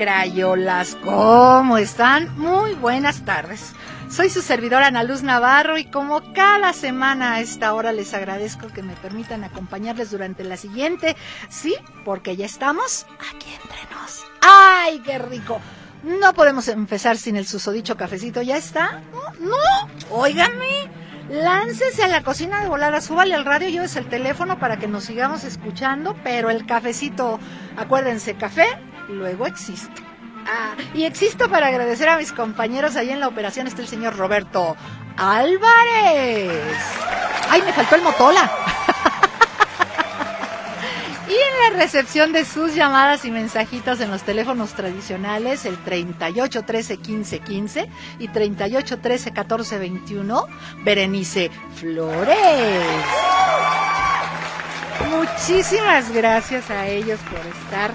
Crayolas, ¿cómo están? Muy buenas tardes. Soy su servidora Ana Luz Navarro y como cada semana a esta hora les agradezco que me permitan acompañarles durante la siguiente. Sí, porque ya estamos aquí entre nos. ¡Ay, qué rico! No podemos empezar sin el susodicho cafecito. ¿Ya está? No, no. Óiganme. Láncese a la cocina de volada, súbale al radio, llévese el teléfono para que nos sigamos escuchando, pero el cafecito, acuérdense, café, luego existe. Ah, y existo para agradecer a mis compañeros ahí en la operación, está el señor Roberto Álvarez. Ay, me faltó el motola. Y en la recepción de sus llamadas y mensajitos en los teléfonos tradicionales, el 38 13 15 15 y 38 13 14 21, Berenice Flores. Muchísimas gracias a ellos por estar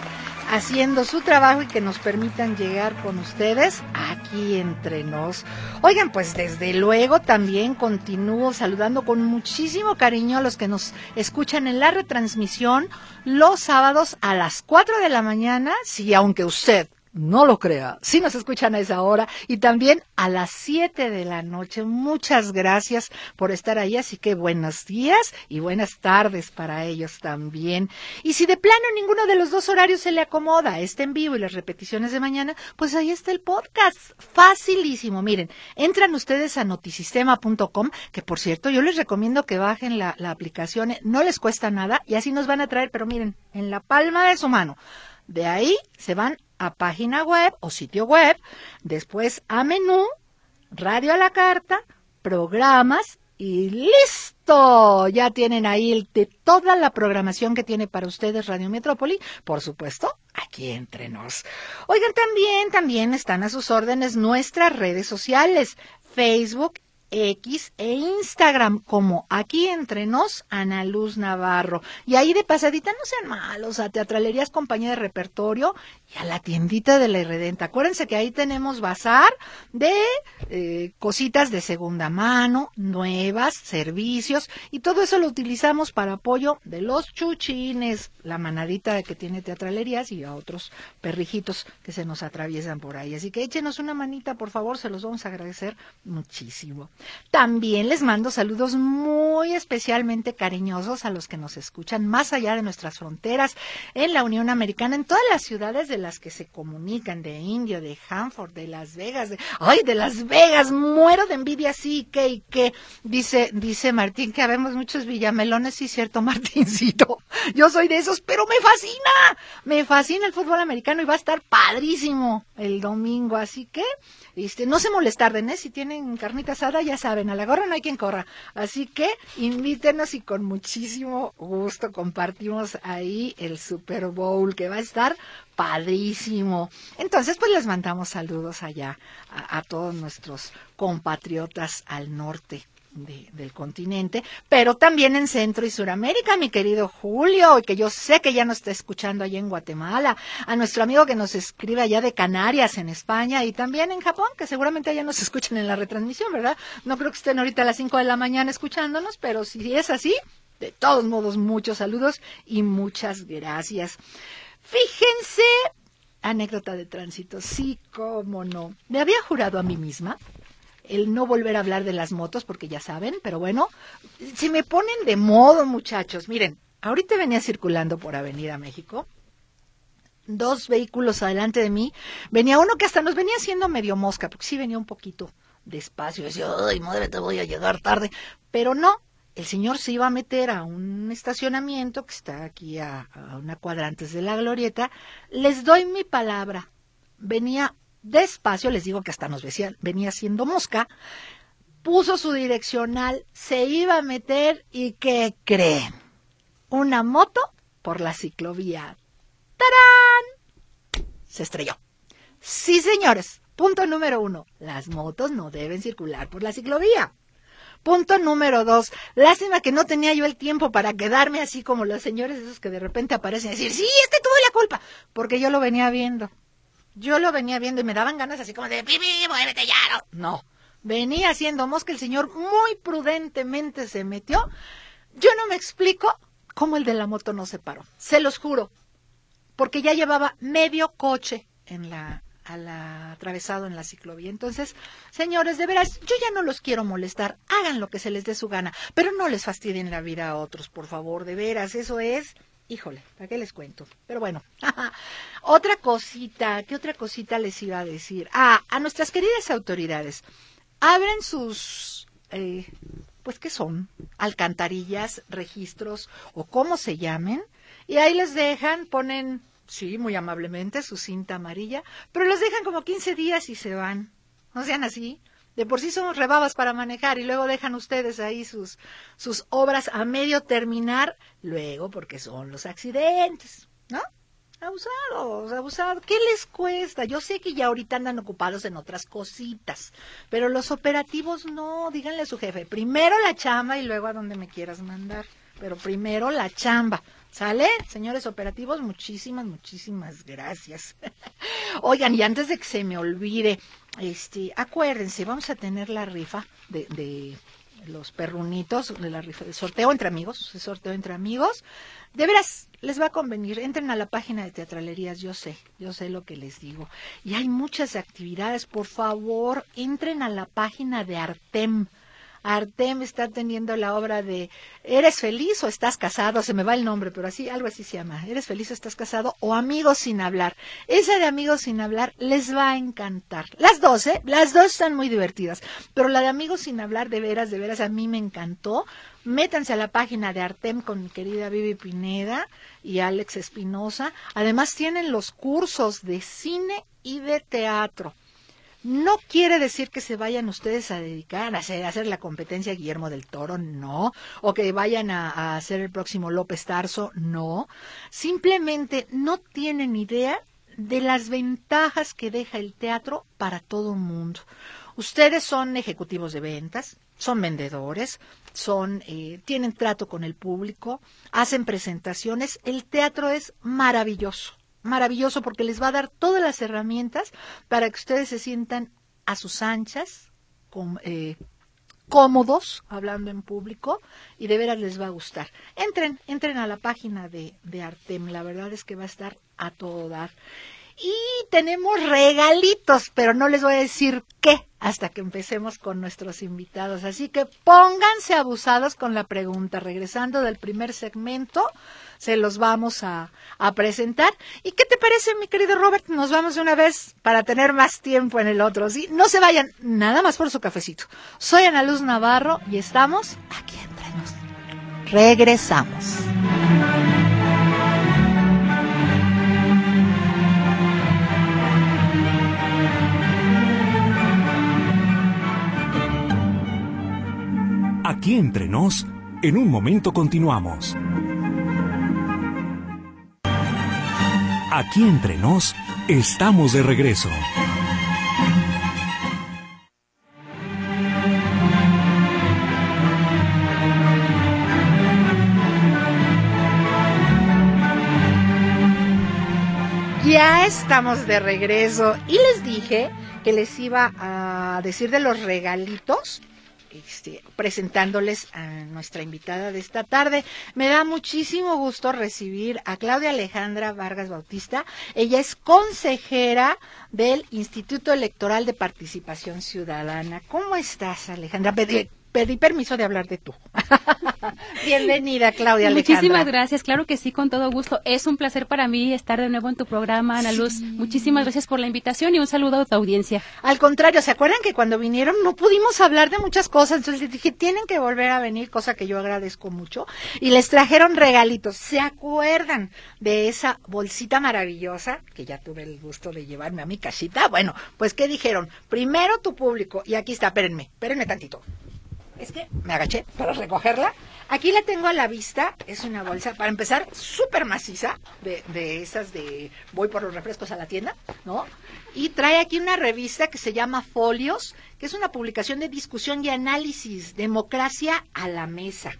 haciendo su trabajo y que nos permitan llegar con ustedes aquí entre nos. Oigan, pues desde luego también continúo saludando con muchísimo cariño a los que nos escuchan en la retransmisión los sábados a las 4 de la mañana, si aunque usted no lo crea, sí nos escuchan a esa hora y también a las 7 de la noche. Muchas gracias por estar ahí, así que buenos días y buenas tardes para ellos también. Y si de plano ninguno de los dos horarios se le acomoda, este en vivo y las repeticiones de mañana, pues ahí está el podcast. Facilísimo. Miren, entran ustedes a notisistema.com, que por cierto yo les recomiendo que bajen la, la aplicación, no les cuesta nada y así nos van a traer, pero miren, en la palma de su mano. De ahí se van a página web o sitio web, después a menú, radio a la carta, programas y listo. Ya tienen ahí toda la programación que tiene para ustedes Radio Metrópoli, por supuesto, aquí entre nos. Oigan, también, también están a sus órdenes nuestras redes sociales, Facebook X e Instagram como aquí entre nos Ana Luz Navarro. Y ahí de pasadita no sean malos, a Teatralerías Compañía de Repertorio a la tiendita de la Irredenta. Acuérdense que ahí tenemos bazar de eh, cositas de segunda mano, nuevas, servicios y todo eso lo utilizamos para apoyo de los chuchines, la manadita que tiene Teatralerías y a otros perrijitos que se nos atraviesan por ahí. Así que échenos una manita, por favor, se los vamos a agradecer muchísimo. También les mando saludos muy especialmente cariñosos a los que nos escuchan más allá de nuestras fronteras en la Unión Americana, en todas las ciudades de las que se comunican, de Indio, de Hanford, de Las Vegas, de, ay, de Las Vegas, muero de envidia, sí, que y que, dice, dice Martín, que habemos muchos villamelones, sí, cierto, Martincito, yo soy de esos, pero me fascina, me fascina el fútbol americano y va a estar padrísimo el domingo, así que, este, no se molestarden, ¿eh? Si tienen carnita asada, ya saben, a la gorra no hay quien corra. Así que invítenos y con muchísimo gusto compartimos ahí el Super Bowl que va a estar padrísimo. Entonces, pues les mandamos saludos allá a, todos nuestros compatriotas al norte. De, del continente, pero también en Centro y Suramérica, mi querido Julio, que yo sé que ya nos está escuchando allá en Guatemala, a nuestro amigo que nos escribe allá de Canarias, en España, y también en Japón, que seguramente allá nos escuchan en la retransmisión, ¿verdad? No creo que estén ahorita a las 5 de la mañana escuchándonos, pero si es así, de todos modos, muchos saludos y muchas gracias. Fíjense, anécdota de tránsito, sí, cómo no. Me había jurado a mí misma el no volver a hablar de las motos, porque ya saben, pero bueno, si me ponen de modo, muchachos, miren, ahorita venía circulando por Avenida México, dos vehículos adelante de mí, venía uno que hasta nos venía haciendo medio mosca, porque sí venía un poquito despacio, decía, ay, madre, te voy a llegar tarde, pero no, el señor se iba a meter a un estacionamiento que está aquí a, una cuadra antes de la glorieta, les doy mi palabra, venía despacio, les digo que hasta nos venía siendo mosca, puso su direccional, se iba a meter y ¿qué creen? una moto por la ciclovía. ¡Tarán! Se estrelló. Sí, señores. Punto número uno. Las motos no deben circular por la ciclovía. Punto número dos. Lástima que no tenía yo el tiempo para quedarme así como los señores esos que de repente aparecen y decir, sí, este tuvo la culpa. Porque yo lo venía viendo. Yo lo venía viendo y me daban ganas así como de, pipi, muévete ya. No. Venía haciendo mosca. El señor muy prudentemente se metió. Yo no me explico cómo el de la moto no se paró. Se los juro. Porque ya llevaba medio coche en la, al atravesado en la ciclovía. Entonces, señores, de veras, yo ya no los quiero molestar. Hagan lo que se les dé su gana, pero no les fastidien la vida a otros, por favor, de veras. Eso es, híjole, ¿para qué les cuento? Pero bueno, otra cosita, ¿qué otra cosita les iba a decir? Ah, a nuestras queridas autoridades, abren sus, eh, pues, ¿qué son? Alcantarillas, registros o cómo se llamen, y ahí les dejan, ponen Sí, muy amablemente, su cinta amarilla, pero los dejan como 15 días y se van. No sean así. De por sí somos rebabas para manejar y luego dejan ustedes ahí sus, sus obras a medio terminar, luego porque son los accidentes, ¿no? Abusados, abusados. ¿Qué les cuesta? Yo sé que ya ahorita andan ocupados en otras cositas, pero los operativos no, díganle a su jefe, primero la chamba y luego a donde me quieras mandar, pero primero la chamba. ¿Sale? Señores operativos, muchísimas, muchísimas gracias. Oigan, y antes de que se me olvide, este, acuérdense, vamos a tener la rifa de, de los perrunitos, de la rifa, de sorteo entre amigos, sorteo entre amigos. De veras, les va a convenir. Entren a la página de Teatralerías, yo sé, yo sé lo que les digo. Y hay muchas actividades, por favor, entren a la página de Artem. Artem está teniendo la obra de ¿Eres feliz o estás casado? Se me va el nombre, pero así, algo así se llama. ¿Eres feliz o estás casado? O Amigos sin hablar. Esa de Amigos sin hablar les va a encantar. Las dos, ¿eh? Las dos están muy divertidas. Pero la de Amigos sin hablar, de veras, de veras, a mí me encantó. Métanse a la página de Artem con mi querida Vivi Pineda y Alex Espinosa. Además tienen los cursos de cine y de teatro. No quiere decir que se vayan ustedes a dedicar a hacer, la competencia Guillermo del Toro, no. O que vayan a, a hacer el próximo López Tarso, no. Simplemente no tienen idea de las ventajas que deja el teatro para todo el mundo. Ustedes son ejecutivos de ventas, son vendedores, son eh, tienen trato con el público, hacen presentaciones. El teatro es maravilloso maravilloso porque les va a dar todas las herramientas para que ustedes se sientan a sus anchas, eh, cómodos, hablando en público, y de veras les va a gustar. Entren, entren a la página de, de Artem, la verdad es que va a estar a todo dar. Y tenemos regalitos, pero no les voy a decir qué hasta que empecemos con nuestros invitados. Así que pónganse abusados con la pregunta. Regresando del primer segmento, se los vamos a, a, presentar. ¿Y qué te parece, mi querido Robert? Nos vamos de una vez para tener más tiempo en el otro. ¿sí? No se vayan, nada más por su cafecito. Soy Ana Luz Navarro y estamos aquí entre nos. Regresamos. Aquí entre nos, en un momento continuamos. Aquí entre nos, estamos de regreso. Ya estamos de regreso y les dije que les iba a decir de los regalitos este, presentándoles a nuestra invitada de esta tarde. Me da muchísimo gusto recibir a Claudia Alejandra Vargas Bautista. Ella es consejera del Instituto Electoral de Participación Ciudadana. ¿Cómo estás, Alejandra? Pedí permiso de hablar de tú. Bienvenida, Claudia Alejandra. Muchísimas gracias, claro que sí, con todo gusto. Es un placer para mí estar de nuevo en tu programa, Ana Luz. Muchísimas gracias por la invitación y un saludo a tu audiencia. Al contrario, ¿se acuerdan que cuando vinieron no pudimos hablar de muchas cosas? Entonces les dije, tienen que volver a venir, cosa que yo agradezco mucho. Y les trajeron regalitos. ¿Se acuerdan de esa bolsita maravillosa que ya tuve el gusto de llevarme a mi casita? Bueno, pues ¿qué dijeron? Primero tu público. Y aquí está, espérenme, espérenme tantito es que me agaché para recogerla. Aquí la tengo a la vista, es una bolsa, para empezar, súper maciza, de, de esas de voy por los refrescos a la tienda, ¿no? Y trae aquí una revista que se llama Folios, que es una publicación de discusión y análisis, democracia a la mesa.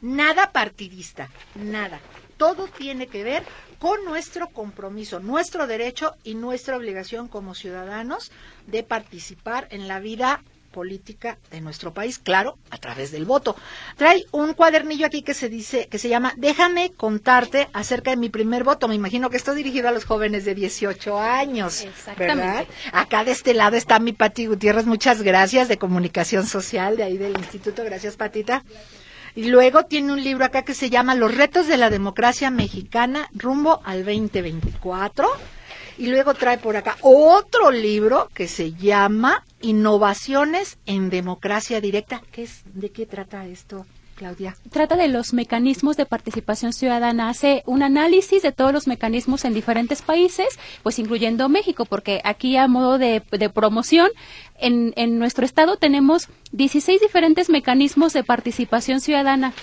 Nada partidista, nada. Todo tiene que ver con nuestro compromiso, nuestro derecho y nuestra obligación como ciudadanos de participar en la vida política de nuestro país, claro, a través del voto. Trae un cuadernillo aquí que se dice, que se llama Déjame contarte acerca de mi primer voto. Me imagino que está dirigido a los jóvenes de 18 años, ¿verdad? Acá de este lado está mi Pati Gutiérrez, muchas gracias de comunicación social de ahí del instituto, gracias Patita. Y luego tiene un libro acá que se llama Los retos de la democracia mexicana rumbo al 2024 y luego trae por acá otro libro que se llama Innovaciones en Democracia Directa. ¿Qué es, ¿De qué trata esto? Claudia. Trata de los mecanismos de participación ciudadana. Hace un análisis de todos los mecanismos en diferentes países, pues incluyendo México, porque aquí a modo de, promoción, en, en nuestro estado tenemos 16 diferentes mecanismos de participación ciudadana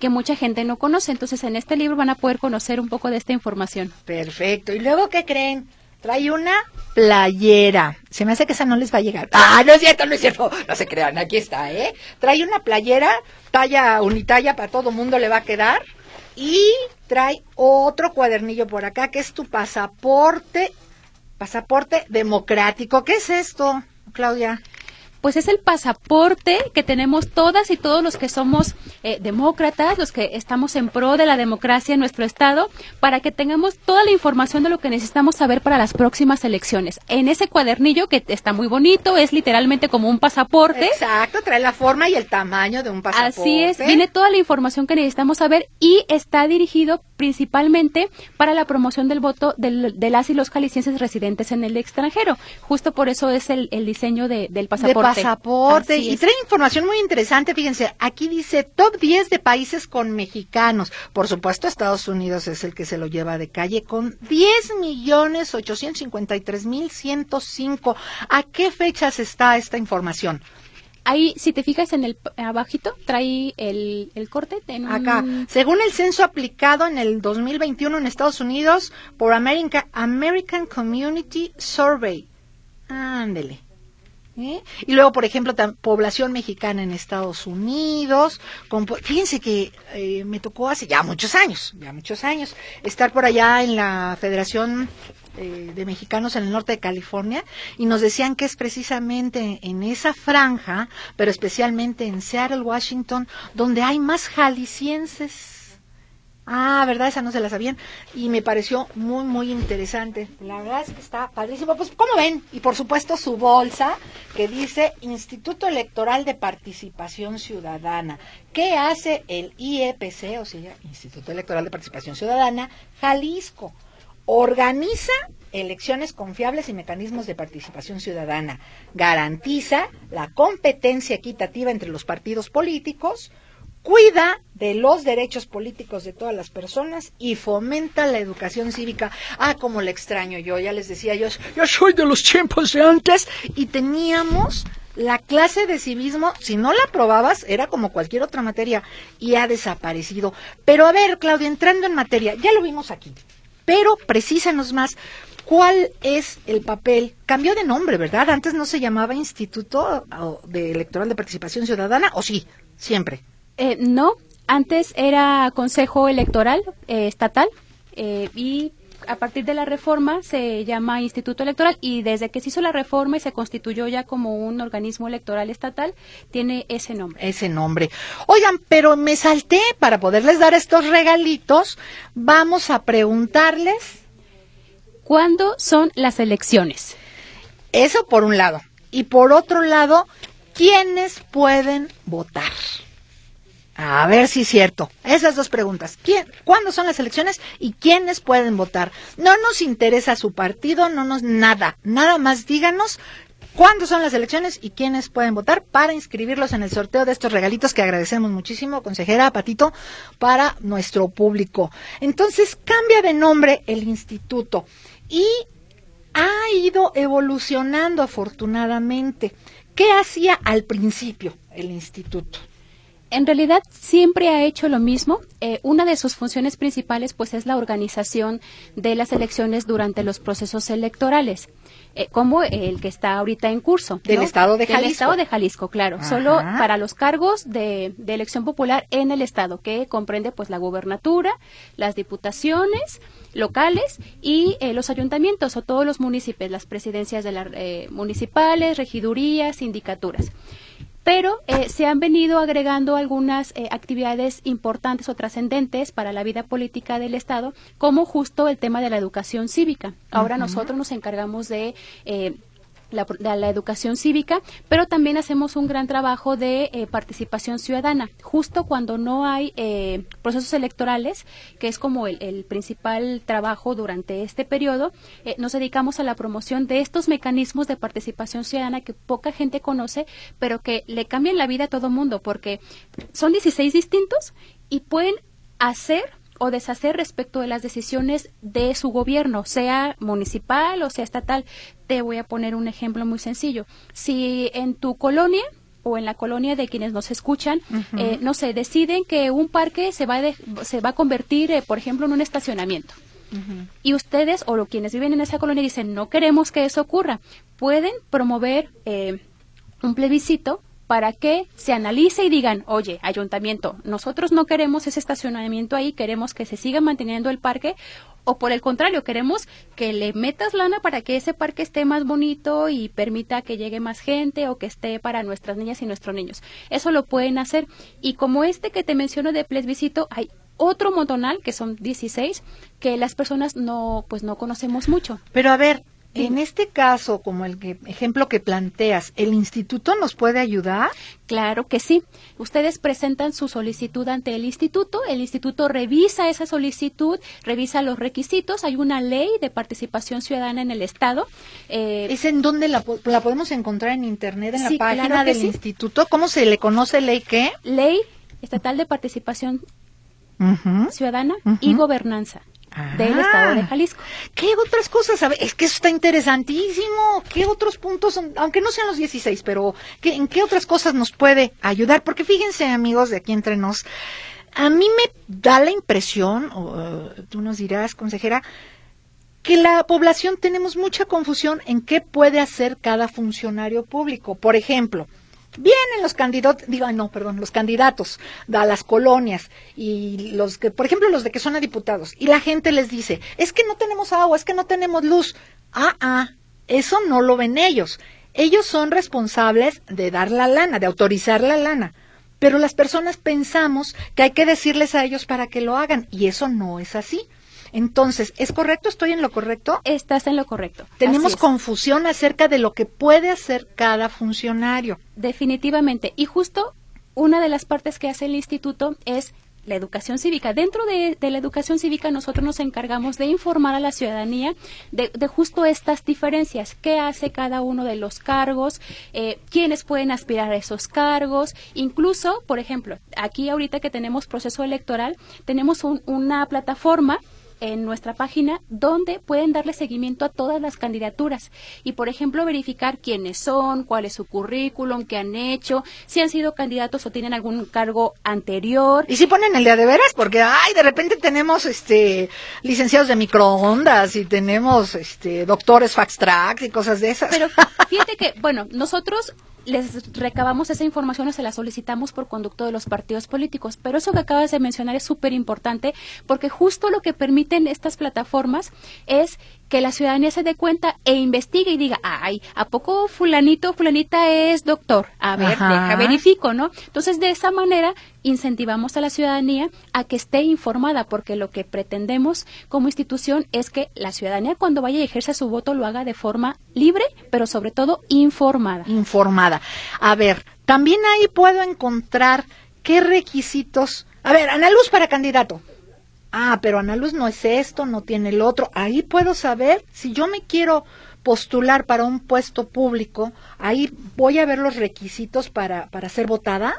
que mucha gente no conoce. Entonces, en este libro van a poder conocer un poco de esta información. Perfecto. ¿Y luego qué creen? Trae una playera. Se me hace que esa no les va a llegar. Ah, no es cierto, no es cierto. No se crean, aquí está, ¿eh? Trae una playera, talla unitalla, para todo mundo le va a quedar. Y trae otro cuadernillo por acá, que es tu pasaporte, pasaporte democrático. ¿Qué es esto, Claudia? Pues es el pasaporte que tenemos todas y todos los que somos eh, demócratas, los que estamos en pro de la democracia en nuestro estado, para que tengamos toda la información de lo que necesitamos saber para las próximas elecciones. En ese cuadernillo que está muy bonito, es literalmente como un pasaporte. Exacto, trae la forma y el tamaño de un pasaporte. Así es, viene toda la información que necesitamos saber y está dirigido principalmente para la promoción del voto de las y los jaliscienses residentes en el extranjero. Justo por eso es el, diseño del pasaporte pasaporte. Y trae información muy interesante, fíjense, aquí dice top 10 de países con mexicanos. Por supuesto, Estados Unidos es el que se lo lleva de calle con 10 millones 853 mil 105. ¿A qué fechas está esta información? Ahí, si te fijas en el abajito, trae el, corte. Acá, según el censo aplicado en el 2021 en Estados Unidos por American, American Community Survey. Ándele. ¿eh? Y luego, por ejemplo, población mexicana en Estados Unidos. fíjense que eh, me tocó hace ya muchos años, ya muchos años, estar por allá en la Federación eh, de Mexicanos en el norte de California y nos decían que es precisamente en esa franja, pero especialmente en Seattle, Washington, donde hay más jaliscienses Ah, ¿verdad? Esa no se la sabían. Y me pareció muy, muy interesante. La verdad es que está padrísimo. Pues, ¿cómo ven? Y por supuesto su bolsa que dice Instituto Electoral de Participación Ciudadana. ¿Qué hace el IEPC, o sea, Instituto Electoral de Participación Ciudadana, Jalisco? Organiza elecciones confiables y mecanismos de participación ciudadana. Garantiza la competencia equitativa entre los partidos políticos cuida de los derechos políticos de todas las personas y fomenta la educación cívica. Ah, como le extraño yo, ya les decía yo, yo soy de los tiempos de antes y teníamos la clase de civismo, si no la aprobabas, era como cualquier otra materia y ha desaparecido. Pero a ver, Claudia, entrando en materia, ya lo vimos aquí, pero precísanos más. ¿Cuál es el papel? Cambió de nombre, ¿verdad? Antes no se llamaba Instituto de Electoral de Participación Ciudadana, ¿o sí? Siempre. Eh, no, antes era Consejo Electoral eh, Estatal eh, y a partir de la reforma se llama Instituto Electoral y desde que se hizo la reforma y se constituyó ya como un organismo electoral estatal, tiene ese nombre. Ese nombre. Oigan, pero me salté para poderles dar estos regalitos. Vamos a preguntarles. ¿Cuándo son las elecciones? Eso por un lado. Y por otro lado, ¿quiénes pueden votar? A ver si es cierto. Esas dos preguntas. ¿Quién, ¿Cuándo son las elecciones y quiénes pueden votar? No nos interesa su partido, no nos nada. Nada más díganos cuándo son las elecciones y quiénes pueden votar para inscribirlos en el sorteo de estos regalitos que agradecemos muchísimo, consejera Patito, para nuestro público. Entonces cambia de nombre el instituto y ha ido evolucionando afortunadamente. ¿Qué hacía al principio el instituto? En realidad siempre ha hecho lo mismo. Eh, una de sus funciones principales pues es la organización de las elecciones durante los procesos electorales. Eh, como el que está ahorita en curso. Del Estado de Jalisco. Del Estado de Jalisco, claro. Solo para los cargos de, elección popular en el Estado, que comprende pues la gubernatura, las diputaciones locales y eh, los ayuntamientos o todos los municipios, las presidencias de las municipales, regidurías, sindicaturas pero eh, se han venido agregando algunas eh, actividades importantes o trascendentes para la vida política del Estado, como justo el tema de la educación cívica. Ahora nosotros nos encargamos de eh, la, la, educación cívica, pero también hacemos un gran trabajo de eh, participación ciudadana, justo cuando no hay eh, procesos electorales, que es como el, principal trabajo durante este periodo, eh, nos dedicamos a la promoción de estos mecanismos de participación ciudadana que poca gente conoce, pero que le cambian la vida a todo mundo, porque son 16 distintos y pueden hacer o deshacer respecto de las decisiones de su gobierno, sea municipal o sea estatal. Te voy a poner un ejemplo muy sencillo. Si en tu colonia o en la colonia de quienes nos escuchan, eh, no sé, deciden que un parque se va, a se va a convertir, eh, por ejemplo, en un estacionamiento. Y ustedes o quienes viven en esa colonia dicen, no queremos que eso ocurra. Pueden promover eh, un plebiscito para que se analice y digan, oye, ayuntamiento, nosotros no queremos ese estacionamiento ahí, queremos que se siga manteniendo el parque, o por el contrario, queremos que le metas lana para que ese parque esté más bonito y permita que llegue más gente o que esté para nuestras niñas y nuestros niños. Eso lo pueden hacer. Y como este que te menciono de plebiscito, hay otro montonal, que son 16, que las personas no, pues no conocemos mucho. Pero a ver, en este caso, como el ejemplo que planteas, ¿el instituto nos puede ayudar? Claro que sí. Ustedes presentan su solicitud ante el instituto, el instituto revisa esa solicitud, revisa los requisitos, hay una ley de participación ciudadana en el Estado. Eh, ¿Es en donde la, podemos encontrar en Internet, en la página del instituto? ¿Cómo se le conoce ley qué? Ley Estatal de Participación Ciudadana y Gobernanza del Estado de ah. Jalisco. ¿Qué otras cosas? es que eso está interesantísimo. ¿Qué otros puntos, aunque no sean los 16, pero ¿en qué otras cosas nos puede ayudar? Porque fíjense, amigos de aquí entre nos, a mí me da la impresión, o, tú nos dirás, consejera, que la población tenemos mucha confusión en qué puede hacer cada funcionario público. Por ejemplo, vienen los candidatos, digo, no, perdón, los candidatos a las colonias y los que, por ejemplo, los de que son a diputados, y la gente les dice, es que no tenemos agua, es que no tenemos luz. Ah, ah, eso no lo ven ellos. Ellos son responsables de dar la lana, de autorizar la lana. Pero las personas pensamos que hay que decirles a ellos para que lo hagan, y eso no es así. Entonces, ¿es correcto? ¿Estoy en lo correcto? Estás en lo correcto. Tenemos confusión acerca de lo que puede hacer cada funcionario. Definitivamente. Y justo una de las partes que hace el instituto es la educación cívica. Dentro de, la educación cívica nosotros nos encargamos de informar a la ciudadanía de, justo estas diferencias, qué hace cada uno de los cargos, eh, quiénes pueden aspirar a esos cargos, incluso, por ejemplo, aquí ahorita que tenemos proceso electoral, tenemos una plataforma en nuestra página donde pueden darle seguimiento a todas las candidaturas y, por ejemplo, verificar quiénes son, cuál es su currículum, qué han hecho, si han sido candidatos o tienen algún cargo anterior. Y si ponen el día de veras, porque, ay, de repente tenemos este licenciados de microondas y tenemos este doctores fax track y cosas de esas. Pero fíjate que, bueno, nosotros les recabamos esa información o se la solicitamos por conducto de los partidos políticos. Pero eso que acabas de mencionar es súper importante porque justo lo que permiten estas plataformas es que la ciudadanía se dé cuenta e investigue y diga, ay, ¿a poco fulanito, fulanita es doctor? A ver, deja, verifico, ¿no? Entonces, de esa manera incentivamos a la ciudadanía a que esté informada, porque lo que pretendemos como institución es que la ciudadanía cuando vaya y ejerza su voto lo haga de forma libre, pero sobre todo informada. Informada. A ver, también ahí puedo encontrar qué requisitos. A ver, Ana Luz para candidato ah, pero Ana Luz no es esto, no tiene el otro. Ahí puedo saber si yo me quiero postular para un puesto público, ahí voy a ver los requisitos para, para ser votada.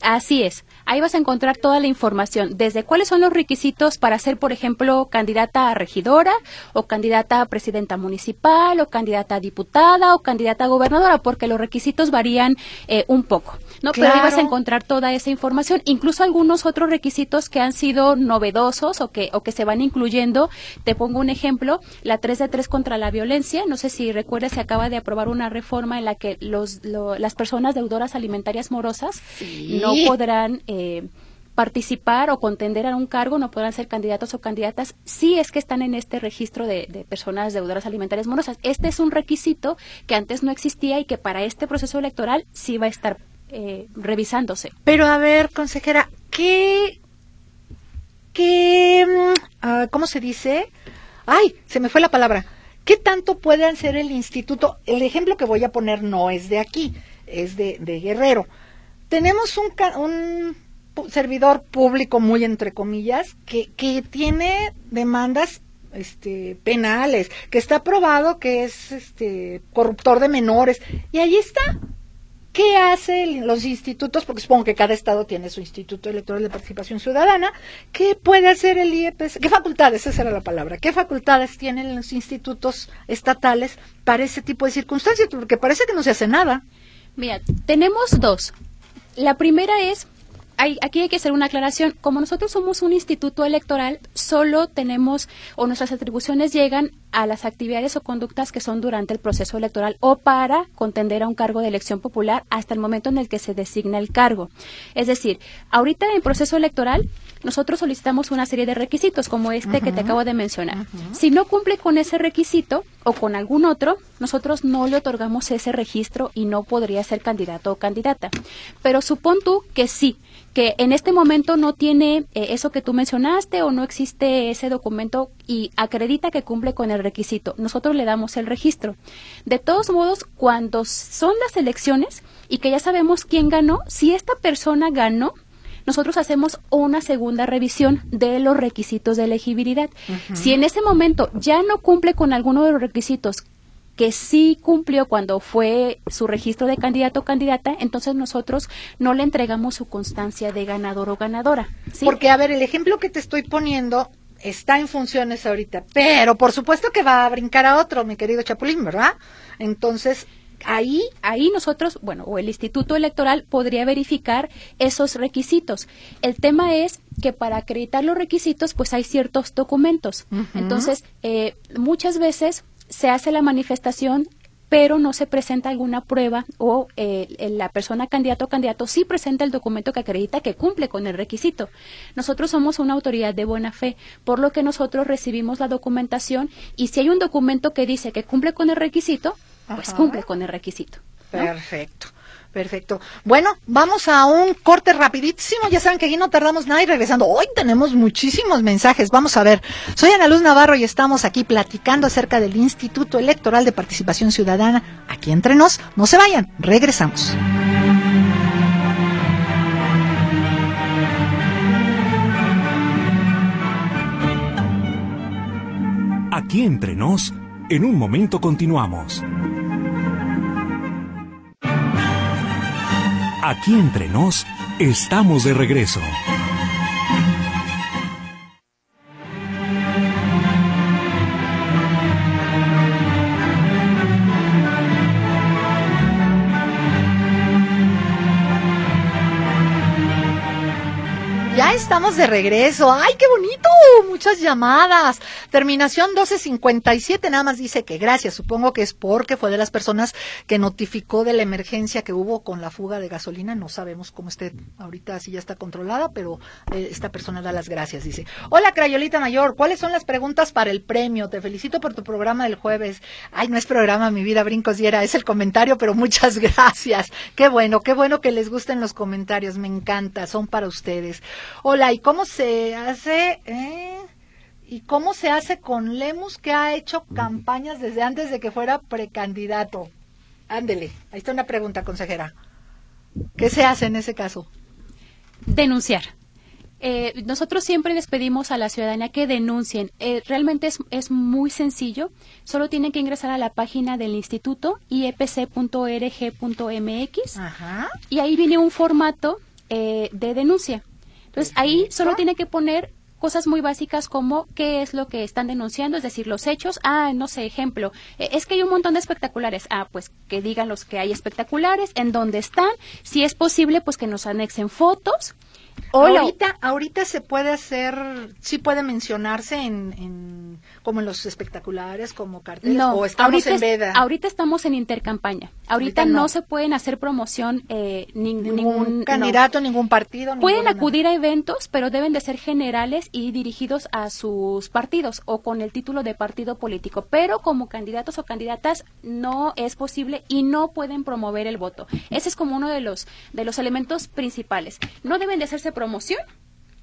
Así es. Ahí vas a encontrar toda la información, desde cuáles son los requisitos para ser, por ejemplo, candidata a regidora o candidata a presidenta municipal o candidata a diputada o candidata a gobernadora, porque los requisitos varían eh, un poco. ¿no? Pero ahí vas a encontrar toda esa información, incluso algunos otros requisitos que han sido novedosos o que, o que se van incluyendo. Te pongo un ejemplo, la 3 de 3 contra la violencia. No sé si recuerdas, se acaba de aprobar una reforma en la que los, las personas deudoras alimentarias morosas no podrán... Eh, participar o contender a un cargo, no podrán ser candidatos o candidatas si es que están en este registro de, personas deudoras alimentarias morosas. Este es un requisito que antes no existía y que para este proceso electoral sí va a estar eh, revisándose. Pero a ver, consejera, ¿qué, qué, mm, ah, cómo se dice? Ay, se me fue la palabra. ¿Qué tanto puede hacer el instituto? El ejemplo que voy a poner no es de aquí, es de, Guerrero. Tenemos un, un servidor público muy entre comillas que, que tiene demandas este, penales, que está probado que es este corruptor de menores y ahí está ¿Qué hacen los institutos? Porque supongo que cada estado tiene su instituto electoral de participación ciudadana. ¿Qué puede hacer el IEPS? ¿Qué facultades? Esa era la palabra. ¿Qué facultades tienen los institutos estatales para ese tipo de circunstancias? Porque parece que no se hace nada. Mira, tenemos dos. La primera es aquí hay que hacer una aclaración. Como nosotros somos un instituto electoral, solo tenemos o nuestras atribuciones llegan a las actividades o conductas que son durante el proceso electoral o para contender a un cargo de elección popular hasta el momento en el que se designa el cargo. Es decir, ahorita en proceso electoral nosotros solicitamos una serie de requisitos como este que te acabo de mencionar. Si no cumple con ese requisito o con algún otro, nosotros no le otorgamos ese registro y no podría ser candidato o candidata. Pero supón tú que sí, que en este momento no tiene eh, eso que tú mencionaste o no existe ese documento y acredita que cumple con el requisito. Nosotros le damos el registro. De todos modos, cuando son las elecciones y que ya sabemos quién ganó, si esta persona ganó, nosotros hacemos una segunda revisión de los requisitos de elegibilidad. Si en ese momento ya no cumple con alguno de los requisitos que sí cumplió cuando fue su registro de candidato o candidata, entonces nosotros no le entregamos su constancia de ganador o ganadora. Porque, a ver, el ejemplo que te estoy poniendo está en funciones ahorita, pero por supuesto que va a brincar a otro, mi querido Chapulín, ¿verdad? Entonces, ahí, ahí nosotros, bueno, o el Instituto Electoral podría verificar esos requisitos. El tema es que para acreditar los requisitos, pues hay ciertos documentos. Entonces, eh, muchas veces se hace la manifestación pero no se presenta alguna prueba o eh, la persona candidato o candidato sí presenta el documento que acredita que cumple con el requisito. Nosotros somos una autoridad de buena fe, por lo que nosotros recibimos la documentación y si hay un documento que dice que cumple con el requisito, pues cumple con el requisito. Perfecto. Perfecto. Bueno, vamos a un corte rapidísimo. Ya saben que aquí no tardamos nada y regresando. Hoy tenemos muchísimos mensajes. Vamos a ver. Soy Ana Luz Navarro y estamos aquí platicando acerca del Instituto Electoral de Participación Ciudadana. Aquí entre nos. No se vayan. Regresamos. Aquí entre nos. En un momento continuamos. Aquí entre nos, estamos de regreso. Estamos de regreso. ¡Ay, qué bonito! Muchas llamadas. Terminación 1257 nada más dice que gracias. Supongo que es porque fue de las personas que notificó de la emergencia que hubo con la fuga de gasolina. No sabemos cómo esté ahorita, si ya está controlada, pero eh, esta persona da las gracias. Dice, hola Crayolita Mayor, ¿cuáles son las preguntas para el premio? Te felicito por tu programa del jueves. Ay, no es programa, mi vida, brincos y era, es el comentario, pero muchas gracias. Qué bueno, qué bueno que les gusten los comentarios, me encanta, son para ustedes. Hola, ¿y cómo se hace? Eh? ¿Y cómo se hace con Lemus que ha hecho campañas desde antes de que fuera precandidato? Ándele, ahí está una pregunta, consejera. ¿Qué se hace en ese caso? Denunciar. Eh, nosotros siempre les pedimos a la ciudadanía que denuncien. Eh, realmente es, es, muy sencillo. Solo tienen que ingresar a la página del instituto iepc.org.mx y ahí viene un formato eh, de denuncia. Entonces ahí solo tiene que poner cosas muy básicas como qué es lo que están denunciando, es decir, los hechos. Ah, no sé, ejemplo, eh, es que hay un montón de espectaculares. Ah, pues que digan los que hay espectaculares, en dónde están. Si es posible, pues que nos anexen fotos. Ahorita, ahorita se puede hacer, sí puede mencionarse en, como en los espectaculares, como carteles, no, o estamos en veda. ahorita estamos en intercampaña. Ahorita, no. se pueden hacer promoción eh, ningún, candidato, ningún partido. Pueden acudir a eventos, pero deben de ser generales y dirigidos a sus partidos o con el título de partido político. Pero como candidatos o candidatas no es posible y no pueden promover el voto. Ese es como uno de los de los elementos principales. No deben de hacerse promoción.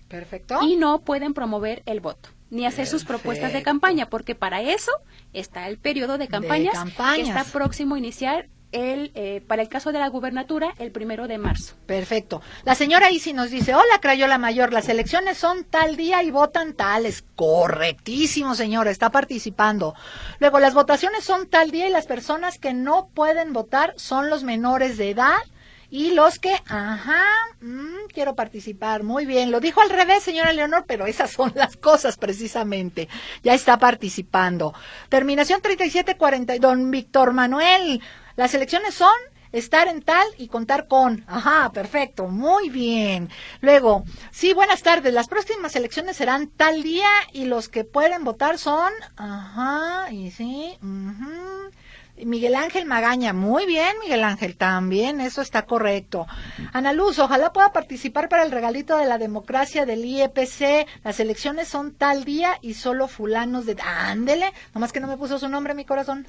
Perfecto. Y no pueden promover el voto ni hacer sus propuestas de campaña, porque para eso está el periodo de campañas, que está próximo a iniciar el, eh, para el caso de la gubernatura el primero de marzo. Perfecto. La señora Isi nos dice, hola Crayola Mayor, las elecciones son tal día y votan tales. Correctísimo, señora, está participando. Luego, las votaciones son tal día y las personas que no pueden votar son los menores de edad y los que, ajá, mm, quiero participar. Muy bien, lo dijo al revés, señora Leonor, pero esas son las cosas precisamente. Ya está participando. Terminación 3740, don Víctor Manuel. Las elecciones son estar en tal y contar con. Ajá, perfecto, muy bien. Luego, sí, buenas tardes. Las próximas elecciones serán tal día y los que pueden votar son, ajá, y sí, uh Miguel Ángel Magaña, muy bien, Miguel Ángel, también, eso está correcto. Ana Luz, ojalá pueda participar para el regalito de la democracia del IEPC. Las elecciones son tal día y solo fulanos de... Ándele, nomás que no me puso su nombre mi corazón.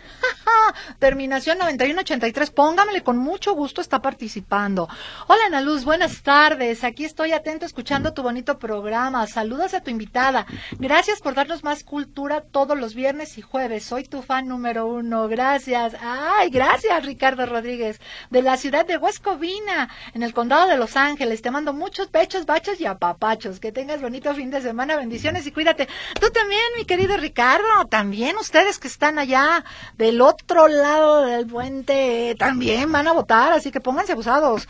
Terminación 9183, póngamele, con mucho gusto está participando. Hola Ana Luz, buenas tardes, aquí estoy atento escuchando tu bonito programa. Saludos a tu invitada. Gracias por darnos más cultura todos los viernes y jueves. Soy tu fan número uno. Gracias. Ay, gracias, Ricardo Rodríguez, de la ciudad de Huescovina, en el condado de Los Ángeles. Te mando muchos pechos, bachos y apapachos. Que tengas bonito fin de semana, bendiciones y cuídate. Tú también, mi querido Ricardo, también ustedes que están allá del otro lado del puente, también van a votar, así que pónganse abusados.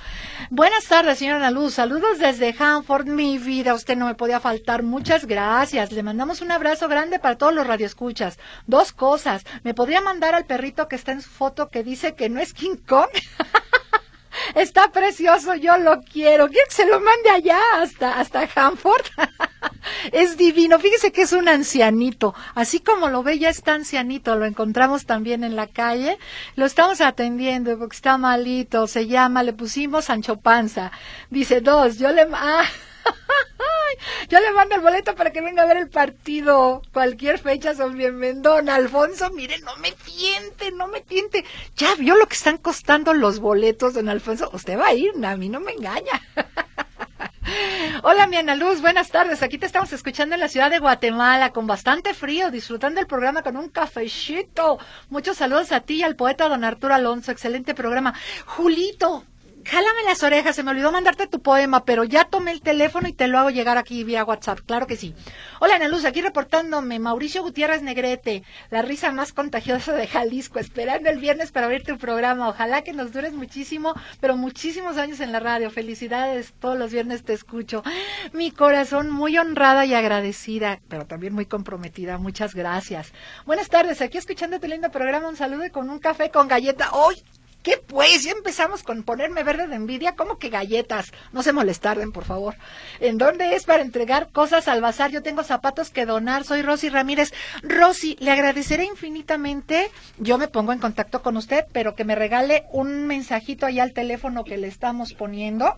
Buenas tardes, señora Ana Luz. Saludos desde Hanford, mi vida. Usted no me podía faltar. Muchas gracias. Le mandamos un abrazo grande para todos los radioescuchas. Dos cosas. ¿Me podría mandar al perrito que está en su foto que dice que no es King Kong. Está precioso, yo lo quiero. ¿Quién se lo mande allá hasta, hasta Hanford? es divino. Fíjese que es un ancianito. Así como lo ve, ya está ancianito. Lo encontramos también en la calle. Lo estamos atendiendo porque está malito. Se llama, le pusimos Sancho Panza. Dice dos. Yo le. Ah, yo le mando el boleto para que venga a ver el partido. Cualquier fecha son bienvenidos. Don Alfonso, mire, no me tiente, no me tiente. Ya vio lo que están costando los boletos, don Alfonso. Usted va a ir, a mí no me engaña. Hola, mi Ana Luz, buenas tardes. Aquí te estamos escuchando en la ciudad de Guatemala con bastante frío, disfrutando el programa con un cafecito. Muchos saludos a ti y al poeta don Arturo Alonso. Excelente programa. Julito, jálame las orejas, se me olvidó mandarte tu poema, pero ya tomé el teléfono y te lo hago llegar aquí vía WhatsApp, claro que sí. Hola Ana Luz, aquí reportándome, Mauricio Gutiérrez Negrete, la risa más contagiosa de Jalisco, esperando el viernes para ver tu programa. Ojalá que nos dures muchísimo, pero muchísimos años en la radio. Felicidades, todos los viernes te escucho. Mi corazón muy honrada y agradecida, pero también muy comprometida. Muchas gracias. Buenas tardes, aquí escuchando tu lindo programa, un saludo y con un café con galleta. ¡Hoy! ¿Qué pues? Ya empezamos con ponerme verde de envidia. ¿Cómo que galletas? No se molestarden, por favor. ¿En dónde es para entregar cosas al bazar? Yo tengo zapatos que donar. Soy Rosy Ramírez. Rosy, le agradeceré infinitamente. Yo me pongo en contacto con usted, pero que me regale un mensajito ahí al teléfono que le estamos poniendo.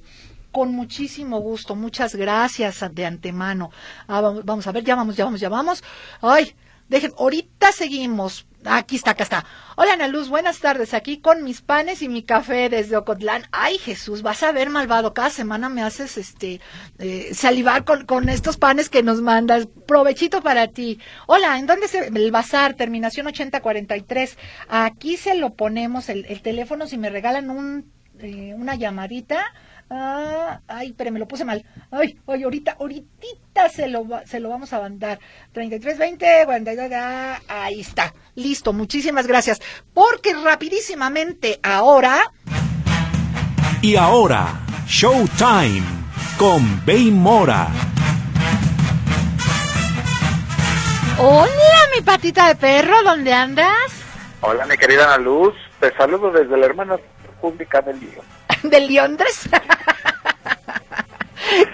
Con muchísimo gusto. Muchas gracias de antemano. Ah, vamos, a ver, ya vamos, ya vamos, ya vamos. Ay, dejen, ahorita seguimos Aquí está, acá está. Hola Ana Luz, buenas tardes. Aquí con mis panes y mi café desde Ocotlán. Ay Jesús, vas a ver malvado. Cada semana me haces este eh, salivar con, con, estos panes que nos mandas. Provechito para ti. Hola, ¿en dónde se el bazar? Terminación 8043. Aquí se lo ponemos el, el teléfono si me regalan un, eh, una llamadita Ah, ay, pero me lo puse mal. Ay, ay, ahorita, ahorita se lo, se lo vamos a mandar. 3320, 42, ah, ahí está. Listo, muchísimas gracias. Porque rapidísimamente ahora. Y ahora, Showtime con Bey Mora. Hola, mi patita de perro, ¿dónde andas? Hola, mi querida Ana Luz. Te saludo desde la hermana República del Lío. ¿De Londres?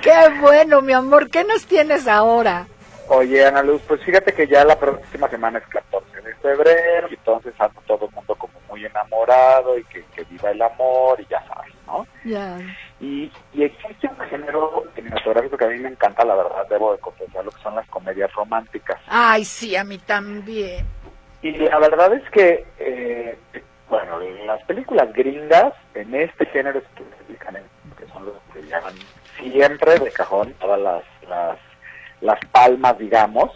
Qué bueno, mi amor. ¿Qué nos tienes ahora? Oye, Ana Luz, pues fíjate que ya la próxima semana es 14 de febrero y entonces anda todo el mundo como muy enamorado y que, que viva el amor y ya sabes, ¿no? Ya. Y, y existe un género cinematográfico que a mí me encanta, la verdad, debo de confesar, lo que son las comedias románticas. Ay, sí, a mí también. Y la verdad es que, eh, bueno, las películas gringas en este género que son los que llaman siempre de cajón todas las, las, las palmas, digamos,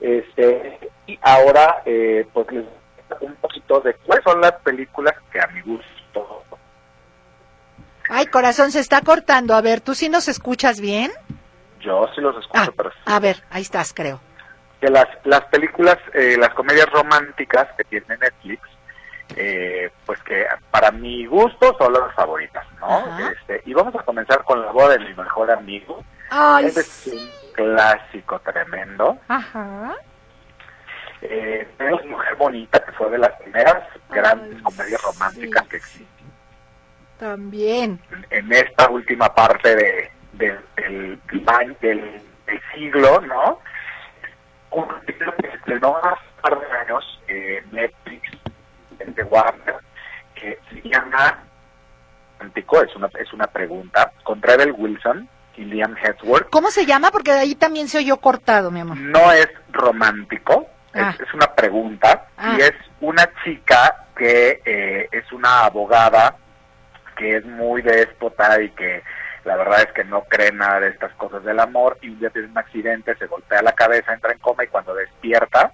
este, y ahora eh, pues les un poquito de cuáles son las películas que a mi gusto Ay, corazón, se está cortando. A ver, ¿tú sí nos escuchas bien? yo sí los escucho, Ah, pero sí. a ver, ahí estás, creo. que las, las películas, eh, las comedias románticas que tiene Netflix, eh, pues que para mi gusto son las favoritas, ¿no? Este, y vamos a comenzar con la boda de mi mejor amigo. Ay, Este es un clásico tremendo. Ajá. Eh, tenemos Mujer Bonita, que fue de las primeras grandes comedias románticas sí, que existen También. en esta última parte de, de- del, del, del- del siglo, ¿no? Un título que se estrenó hace un par de años en Netflix, de Warner, que se llama Antico, es una, es una pregunta, con Rebel Wilson y Liam Hemsworth. ¿Cómo se llama? Porque de ahí también se oyó cortado, mi amor. No es romántico, es, Ah. es una pregunta Ah. y es una chica que eh, es una abogada que es muy déspota y que la verdad es que no cree nada de estas cosas del amor y un día tiene un accidente, se golpea la cabeza, entra en coma y cuando despierta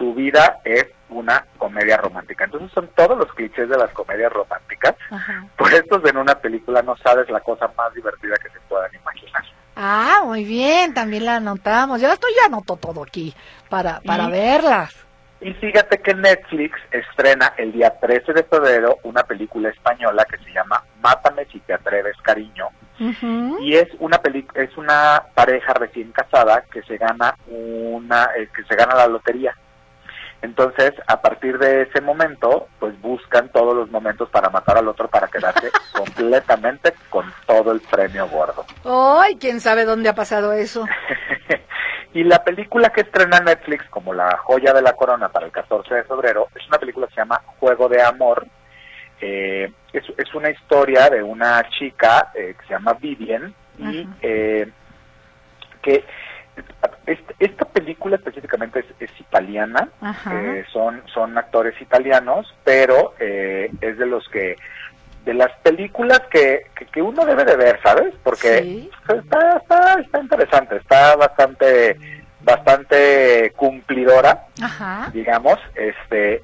su vida es una comedia romántica. Entonces son todos los clichés de las comedias románticas. Ajá. Por estos en una película no sabes la cosa más divertida que se puedan imaginar. Ah, muy bien, también la anotamos. Yo estoy ya anoto todo aquí para, para Y- verlas. Y fíjate que Netflix estrena el día 13 de febrero una película española que se llama Mátame si te atreves, cariño. Y es una peli es una pareja recién casada que se gana una eh, que se gana la lotería. Entonces, a partir de ese momento, pues buscan todos los momentos para matar al otro para quedarse completamente con todo el premio gordo. Ay, quién sabe dónde ha pasado eso. y la película que estrena Netflix como la joya de la corona para el 14 de febrero es una película que se llama Juego de Amor. Eh, es, es una historia de una chica eh, que se llama Vivian y eh, que est- esta película específicamente es, es italiana, eh, son, son actores italianos, pero eh, es de los que de las películas que, que, que uno debe de ver, ¿sabes? Porque Sí. está, está, está interesante, está bastante, bastante cumplidora, Ajá. digamos, este,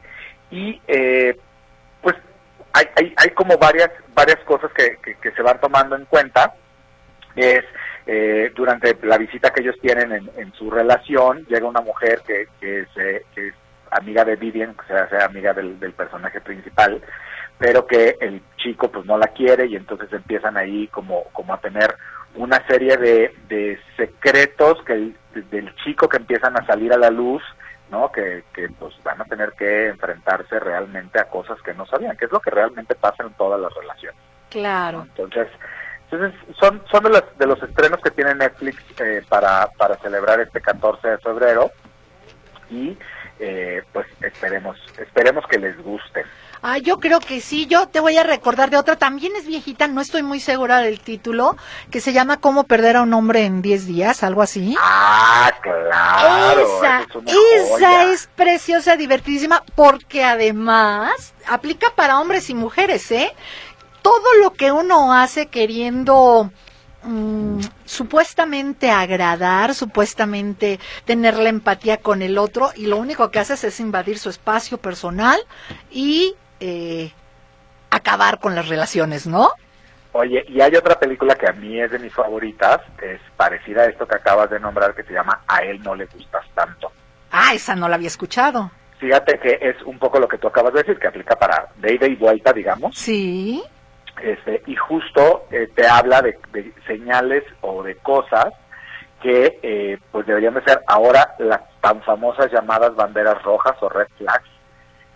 y eh, pues hay, hay, hay como varias, varias cosas que, que, que se van tomando en cuenta, es eh, durante la visita que ellos tienen en, en su relación, llega una mujer que, que, se- que es amiga de Vivian, que se hace amiga del, del personaje principal, pero que el chico pues no la quiere y entonces empiezan ahí como, como a tener una serie de, de secretos que el- del chico que empiezan a salir a la luz, ¿no? Que, que pues van a tener que enfrentarse realmente a cosas que no sabían, que es lo que realmente pasa en todas las relaciones. Claro. Entonces, entonces son, son de, los, de los estrenos que tiene Netflix eh, para, para celebrar este 14 de febrero y eh, pues esperemos, esperemos que les guste. Ah, yo creo que sí. Yo te voy a recordar de otra. También es viejita, no estoy muy segura del título, que se llama Cómo perder a un hombre en 10 días, algo así. Ah, claro. esa, es preciosa, divertidísima, porque además aplica para hombres y mujeres, ¿eh? Todo lo que uno hace queriendo mm, supuestamente agradar, supuestamente tener la empatía con el otro, y lo único que haces es invadir su espacio personal y eh, acabar con las relaciones, ¿no? Oye, y hay otra película que a mí es de mis favoritas, es parecida a esto que acabas de nombrar, que se llama A él no le gustas tanto. Ah, esa no la había escuchado. Fíjate que es un poco lo que tú acabas de decir, que aplica para de ida y vuelta, digamos. Sí. Este, y justo eh, te habla de, de señales o de cosas que eh, pues deberían de ser ahora las tan famosas llamadas banderas rojas o red flags,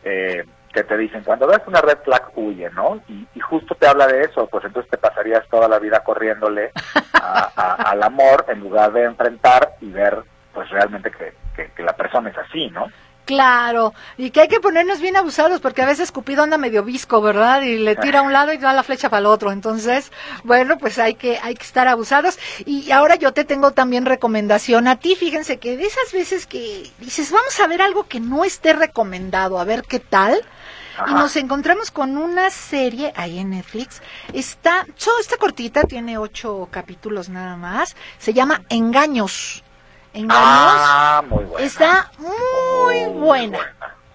eh, que te dicen, cuando ves una red flag, huye, ¿no? Y, justo te habla de eso, pues entonces te pasarías toda la vida corriéndole a- al amor en lugar de enfrentar y ver pues realmente que- que la persona es así, ¿no? Claro, y que hay que ponernos bien abusados porque a veces Cupido anda medio visco, ¿verdad? Y le tira a un lado y da la flecha para el otro. Entonces, bueno, pues hay que hay que estar abusados. Y ahora yo te tengo también recomendación a ti. Fíjense que de esas veces que dices, vamos a ver algo que no esté recomendado, a ver qué tal. Y nos encontramos con una serie ahí en Netflix. Está, so, está cortita, tiene ocho capítulos nada más. Se llama Engaños. Engaños. Ah, muy buena. Está muy buena.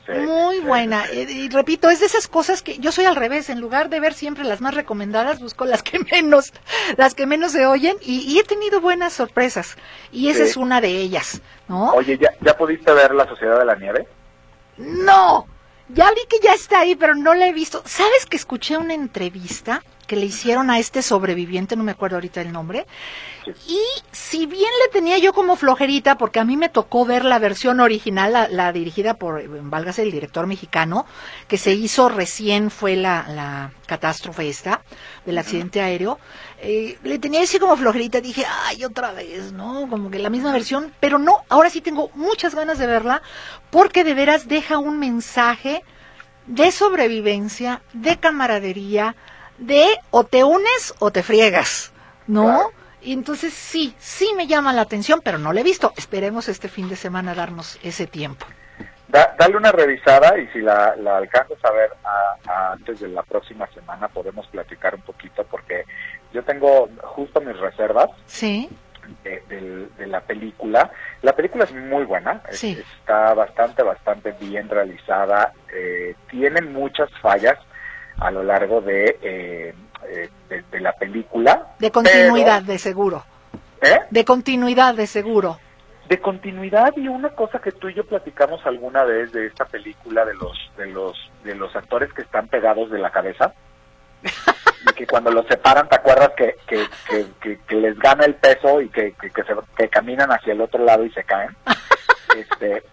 Sí, Muy sí, buena. sí. Y, repito, es de esas cosas que yo soy al revés. En lugar de ver siempre las más recomendadas, busco las que menos, las que menos se oyen y, y he tenido buenas sorpresas. Y esa es una de ellas, ¿no? Oye, ¿ya, ¿ya pudiste ver La Sociedad de la Nieve? No, ya vi que ya está ahí, pero no la he visto. ¿Sabes que escuché una entrevista que le hicieron a este sobreviviente, no me acuerdo ahorita el nombre? Sí. Y si bien le tenía yo como flojerita, porque a mí me tocó ver la versión original, la, la dirigida por, eh, válgase, el director mexicano, que se hizo recién, fue la, la catástrofe esta, del accidente aéreo, eh, le tenía así como flojerita, dije, ay, otra vez, ¿no? Como que la misma versión, pero no, ahora sí tengo muchas ganas de verla, porque de veras deja un mensaje de sobrevivencia, de camaradería, de o te unes o te friegas, ¿no? Claro. Y entonces sí, sí me llama la atención, pero no la he visto. Esperemos este fin de semana darnos ese tiempo. Da- dale una revisada y si la, la alcanzas a ver a- a antes de la próxima semana podemos platicar un poquito porque yo tengo justo mis reservas Sí, de, la película. La película es muy buena, Sí. está bastante, bastante bien realizada. eh, tiene muchas fallas a lo largo de, eh, eh, de, de la película. de continuidad, de seguro. ¿Eh? De continuidad, de seguro. de continuidad y una cosa que tú y yo platicamos alguna vez de esta película de los de los de los actores que están pegados de la cabeza y que cuando los separan te acuerdas que que, que, les gana el peso y que, se- que caminan hacia el otro lado y se caen este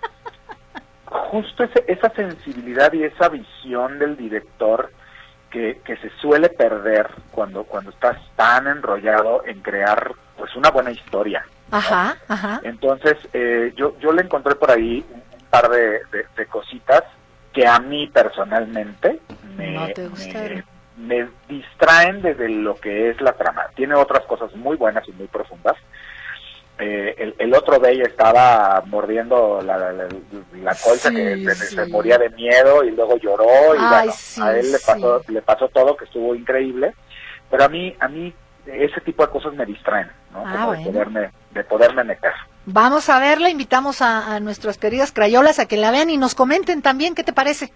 justo ese- esa sensibilidad y esa visión del director que, que se suele perder cuando cuando estás tan enrollado en crear pues una buena historia Ajá, ajá. entonces, eh, yo, yo le encontré por ahí un par de, de- de cositas que a mí personalmente me, No te me, gustaron. me distraen desde lo que es la trama. Tiene otras cosas muy buenas y muy profundas. Eh, el, el otro de ella estaba mordiendo la, la, colcha Sí, que se, sí. se moría de miedo y luego lloró y Ay, bueno, sí, a él le pasó, le pasó todo que estuvo increíble pero a mí a mí ese tipo de cosas me distraen ¿no? Ah, Como bueno. de poderme de poderme meter Vamos a verla, invitamos a, a nuestras queridas crayolas a que la vean y nos comenten también qué te parece.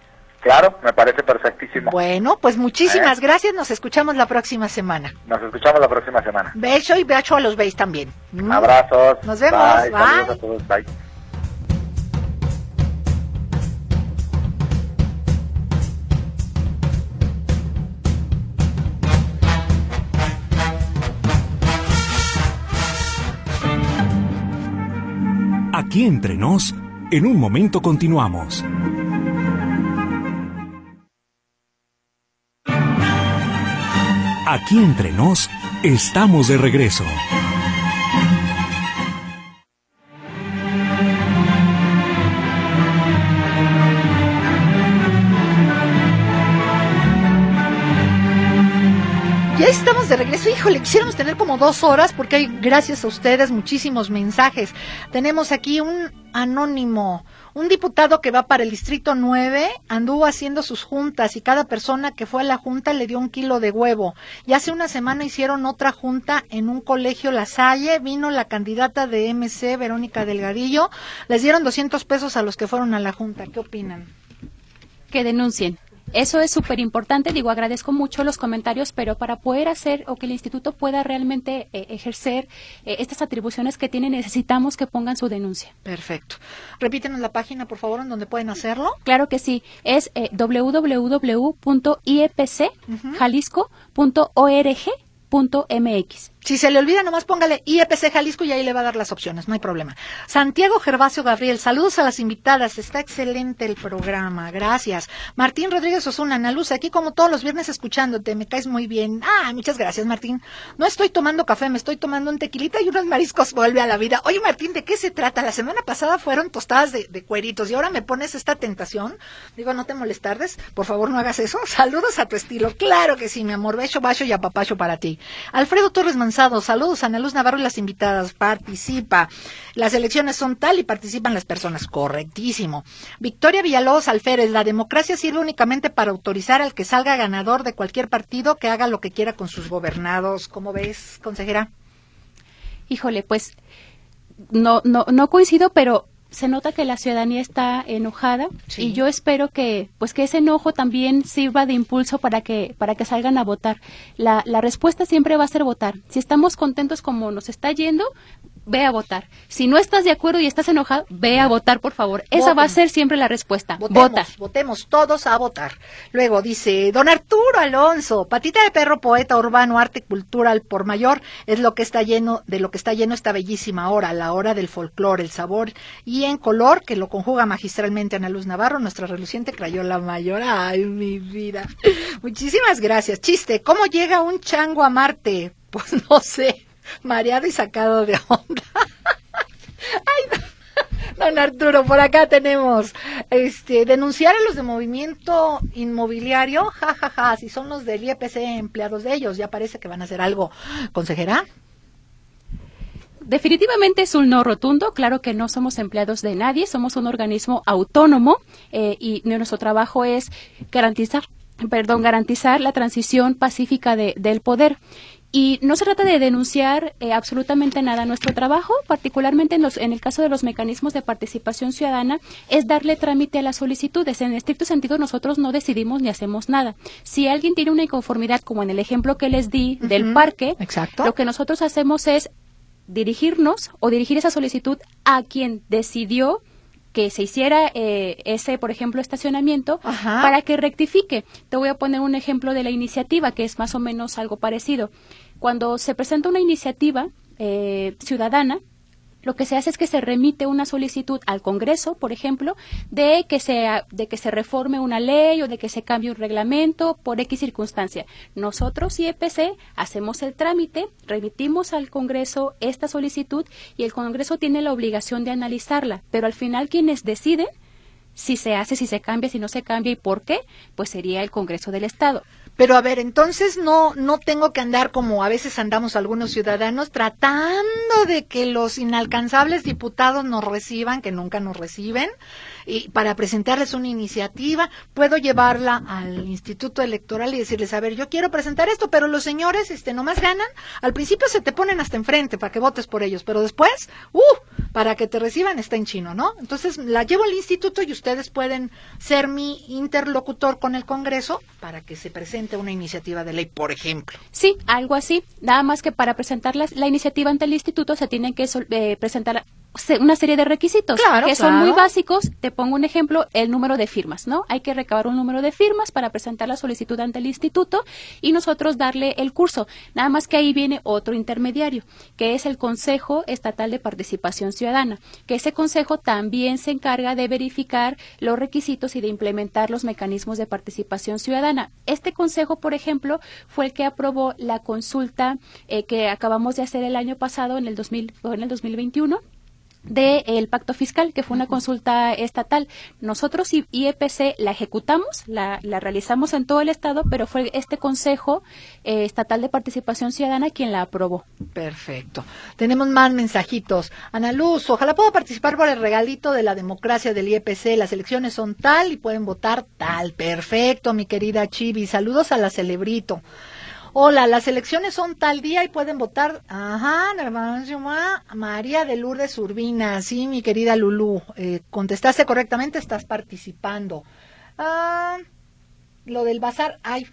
Claro, me parece perfectísimo. Bueno, pues muchísimas ¿Eh? gracias, nos escuchamos la próxima semana. Nos escuchamos la próxima semana. Beso y beso a los beis también. ¿Mm? Abrazos. Nos vemos, Bye. bye. Saludos a todos. Bye. Aquí entre nos, en un momento continuamos. Aquí entre nos, estamos de regreso. De regreso. Híjole, quisiéramos tener como dos horas porque hay, gracias a ustedes, muchísimos mensajes. Tenemos aquí un anónimo, un diputado que va para el Distrito 9, anduvo haciendo sus juntas y cada persona que fue a la junta le dio un kilo de huevo. Y hace una semana hicieron otra junta en un colegio La Salle, vino la candidata de MC, Verónica Delgadillo, les dieron 200 pesos a los que fueron a la junta. ¿Qué opinan? Que denuncien. Eso es súper importante, digo, agradezco mucho los comentarios, pero para poder hacer o que el instituto pueda realmente eh, ejercer eh, estas atribuciones que tiene, necesitamos que pongan su denuncia. Perfecto. Repítenos la página, por favor, en donde pueden hacerlo. Claro que sí, es eh, www.iepcjalisco.org.mx. Si se le olvida, nomás póngale IEPC Jalisco y ahí le va a dar las opciones, no hay problema. Santiago Gervasio Gabriel, saludos a las invitadas, está excelente el programa, gracias. Martín Rodríguez Osuna, Ana Luz, aquí como todos los viernes escuchándote, me caes muy bien. Ah, muchas gracias, Martín. No estoy tomando café, me estoy tomando un tequilita y unos mariscos, vuelve a la vida. Oye, Martín, ¿de qué se trata? La semana pasada fueron tostadas de, cueritos y ahora me pones esta tentación. Digo, no te molestardes, por favor no hagas eso. Saludos a tu estilo, claro que sí, mi amor, beso, bacho y apapacho para ti. Alfredo Torres Manzano, Saludos, Ana Luz Navarro y las invitadas. Participa. Las elecciones son tal y participan las personas. Correctísimo. Victoria Villalobos Alférez. La democracia sirve únicamente para autorizar al que salga ganador de cualquier partido que haga lo que quiera con sus gobernados. ¿Cómo ves, consejera? Híjole, pues no, no, no coincido, pero se nota que la ciudadanía está enojada y yo espero que pues que ese enojo también sirva de impulso para que para que salgan a votar. La, la respuesta siempre va a ser votar. Si estamos contentos como nos está yendo, ve a votar. Si no estás de acuerdo y estás enojado, ve a votar, por favor. Esa va a ser siempre la respuesta. Votemos, Vota. Votemos todos a votar. Luego dice, don Arturo Alonso, patita de perro, poeta urbano, arte cultural por mayor, es lo que está lleno, de lo que está lleno esta bellísima hora, la hora del folclore, el sabor y en color, que lo conjuga magistralmente Ana Luz Navarro, nuestra reluciente crayola mayor. Ay, mi vida. Muchísimas gracias. Chiste, ¿cómo llega un chango a Marte? Pues no sé mareado y sacado de onda. Ay, Don Arturo, por acá tenemos este denunciar a los de movimiento inmobiliario, jajaja, ja, ja, si son los del IEPC empleados de ellos, ya parece que van a hacer algo. ¿Consejera? Definitivamente es un no rotundo, claro que no somos empleados de nadie, somos un organismo autónomo eh, y nuestro trabajo es garantizar, perdón, garantizar la transición pacífica de, del poder. Y no se trata de denunciar eh, absolutamente nada. Nuestro trabajo, particularmente en, los, en el caso de los mecanismos de participación ciudadana, es darle trámite a las solicitudes. En estricto sentido, nosotros no decidimos ni hacemos nada. Si alguien tiene una inconformidad, como en el ejemplo que les di uh -huh. del parque, Exacto. lo que nosotros hacemos es dirigirnos o dirigir esa solicitud a quien decidió que se hiciera eh, ese, por ejemplo, estacionamiento Ajá. para que rectifique. Te voy a poner un ejemplo de la iniciativa que es más o menos algo parecido. Cuando se presenta una iniciativa eh, ciudadana, lo que se hace es que se remite una solicitud al Congreso, por ejemplo, de que se de que se reforme una ley o de que se cambie un reglamento por X circunstancia. Nosotros IEPC hacemos el trámite, remitimos al Congreso esta solicitud y el Congreso tiene la obligación de analizarla, pero al final quienes deciden si se hace, si se cambia, si no se cambia y por qué, pues sería el Congreso del Estado. Pero a ver, entonces no no tengo que andar como a veces andamos algunos ciudadanos tratando de que los inalcanzables diputados nos reciban, que nunca nos reciben, y para presentarles una iniciativa, puedo llevarla al Instituto Electoral y decirles, a ver, yo quiero presentar esto, pero los señores este nomás ganan, al principio se te ponen hasta enfrente para que votes por ellos, pero después, uh, para que te reciban está en chino, ¿no? Entonces la llevo al instituto y ustedes pueden ser mi interlocutor con el Congreso para que se presente una iniciativa de ley, por ejemplo. Sí, algo así. Nada más que para presentar la, la iniciativa ante el instituto se tienen que eh, presentar una serie de requisitos claro, que claro. son muy básicos. Te pongo un ejemplo, el número de firmas, ¿no? Hay que recabar un número de firmas para presentar la solicitud ante el instituto y nosotros darle el curso. Nada más que ahí viene otro intermediario, que es el Consejo Estatal de Participación Ciudadana, que ese consejo también se encarga de verificar los requisitos y de implementar los mecanismos de participación ciudadana. Este consejo, por ejemplo, fue el que aprobó la consulta eh, que acabamos de hacer el año pasado en el 2000 en el 2021 del de pacto fiscal, que fue una consulta estatal. Nosotros IEPC la ejecutamos, la, la, realizamos en todo el estado, pero fue este Consejo eh, Estatal de Participación Ciudadana quien la aprobó. Perfecto. Tenemos más mensajitos. Ana Luz, ojalá pueda participar por el regalito de la democracia del IEPC. Las elecciones son tal y pueden votar tal. Perfecto, mi querida Chivi. Saludos a la Celebrito. Hola, las elecciones son tal día y pueden votar. Ajá, María de Lourdes Urbina. Sí, mi querida Lulú. Eh, contestaste correctamente, estás participando. Ah, lo del bazar, ay,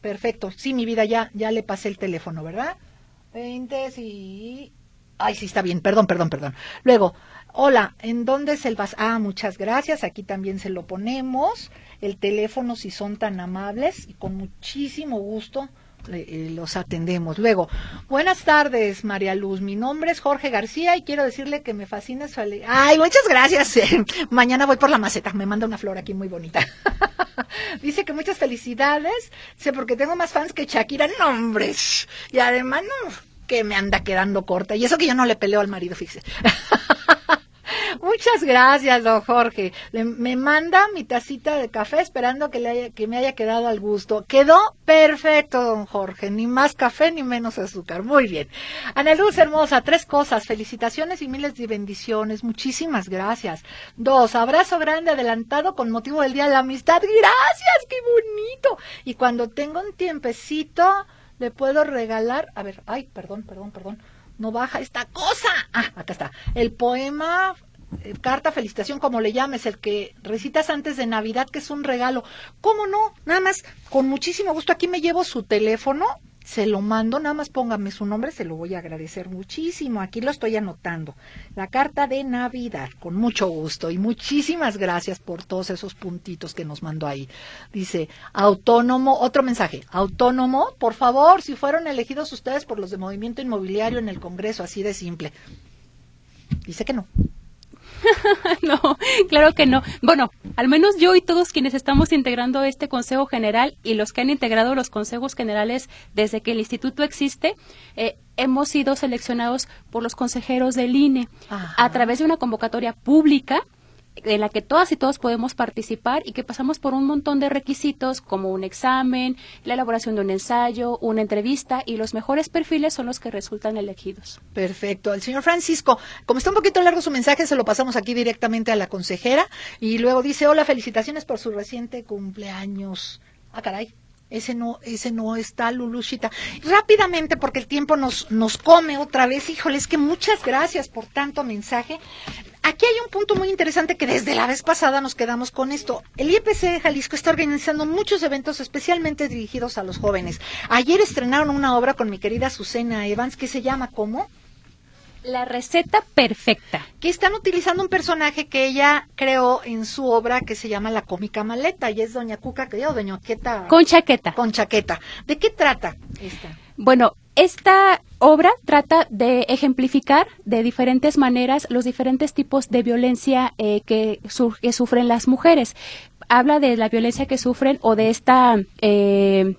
perfecto. Sí, mi vida, ya, ya le pasé el teléfono, ¿verdad? 20, sí. Ay, sí, está bien, perdón, perdón, perdón. Luego, hola, ¿en dónde es el bazar? Ah, muchas gracias, aquí también se lo ponemos. El teléfono, si son tan amables, y con muchísimo gusto eh, los atendemos. Luego, buenas tardes, María Luz. Mi nombre es Jorge García y quiero decirle que me fascina su ale- Ay, muchas gracias. Mañana voy por la maceta. Me manda una flor aquí muy bonita. Dice que muchas felicidades. Sé porque tengo más fans que Shakira. No, hombre. Y además, no, que me anda quedando corta. Y eso que yo no le peleo al marido, fíjese. Muchas gracias, don Jorge. Me manda mi tacita de café esperando que, le haya- que me haya quedado al gusto. Quedó perfecto, don Jorge. Ni más café ni menos azúcar. Muy bien. Ana Luz, hermosa, tres cosas. Felicitaciones y miles de bendiciones. Muchísimas gracias. Dos, abrazo grande adelantado con motivo del Día de la Amistad. Gracias, qué bonito. Y cuando tenga un tiempecito, le puedo regalar. A ver, ay, perdón, perdón, perdón no baja esta cosa. Ah, acá está. El poema, carta, felicitación, como le llames, el que recitas antes de Navidad, que es un regalo. ¿Cómo no? Nada más, con muchísimo gusto, aquí me llevo su teléfono, se lo mando, nada más póngame su nombre, se lo voy a agradecer muchísimo. Aquí lo estoy anotando. La carta de Navidad, con mucho gusto y muchísimas gracias por todos esos puntitos que nos mandó ahí. Dice, autónomo, otro mensaje, autónomo, por favor, si fueron elegidos ustedes por los de Movimiento Inmobiliario en el Congreso, así de simple. Dice que no. no, claro que no. Bueno, al menos yo y todos quienes estamos integrando este Consejo General y los que han integrado los consejos generales desde que el instituto existe, eh, hemos sido seleccionados por los consejeros del INE Ajá. a través de una convocatoria pública en la que todas y todos podemos participar y que pasamos por un montón de requisitos como un examen, la elaboración de un ensayo, una entrevista y los mejores perfiles son los que resultan elegidos. Perfecto. El señor Francisco, como está un poquito largo su mensaje, se lo pasamos aquí directamente a la consejera. Y luego dice, hola, felicitaciones por su reciente cumpleaños. Ah, caray. Ese no, ese no está, Lulushita. Rápidamente, porque el tiempo nos, nos come otra vez. Híjole, es que muchas gracias por tanto mensaje. Aquí hay un punto muy interesante que desde la vez pasada nos quedamos con esto. El IEPC de Jalisco está organizando muchos eventos especialmente dirigidos a los jóvenes. Ayer estrenaron una obra con mi querida Susana Evans que se llama ¿cómo? La receta perfecta. que están utilizando un personaje que ella creó en su obra que se llama La cómica maleta y es doña Cuca que o doña Queta Con chaqueta. con chaqueta. ¿De qué trata esta? Bueno, esta obra trata de ejemplificar de diferentes maneras los diferentes tipos de violencia eh, que, su- que sufren las mujeres. Habla de la violencia que sufren o de esta eh,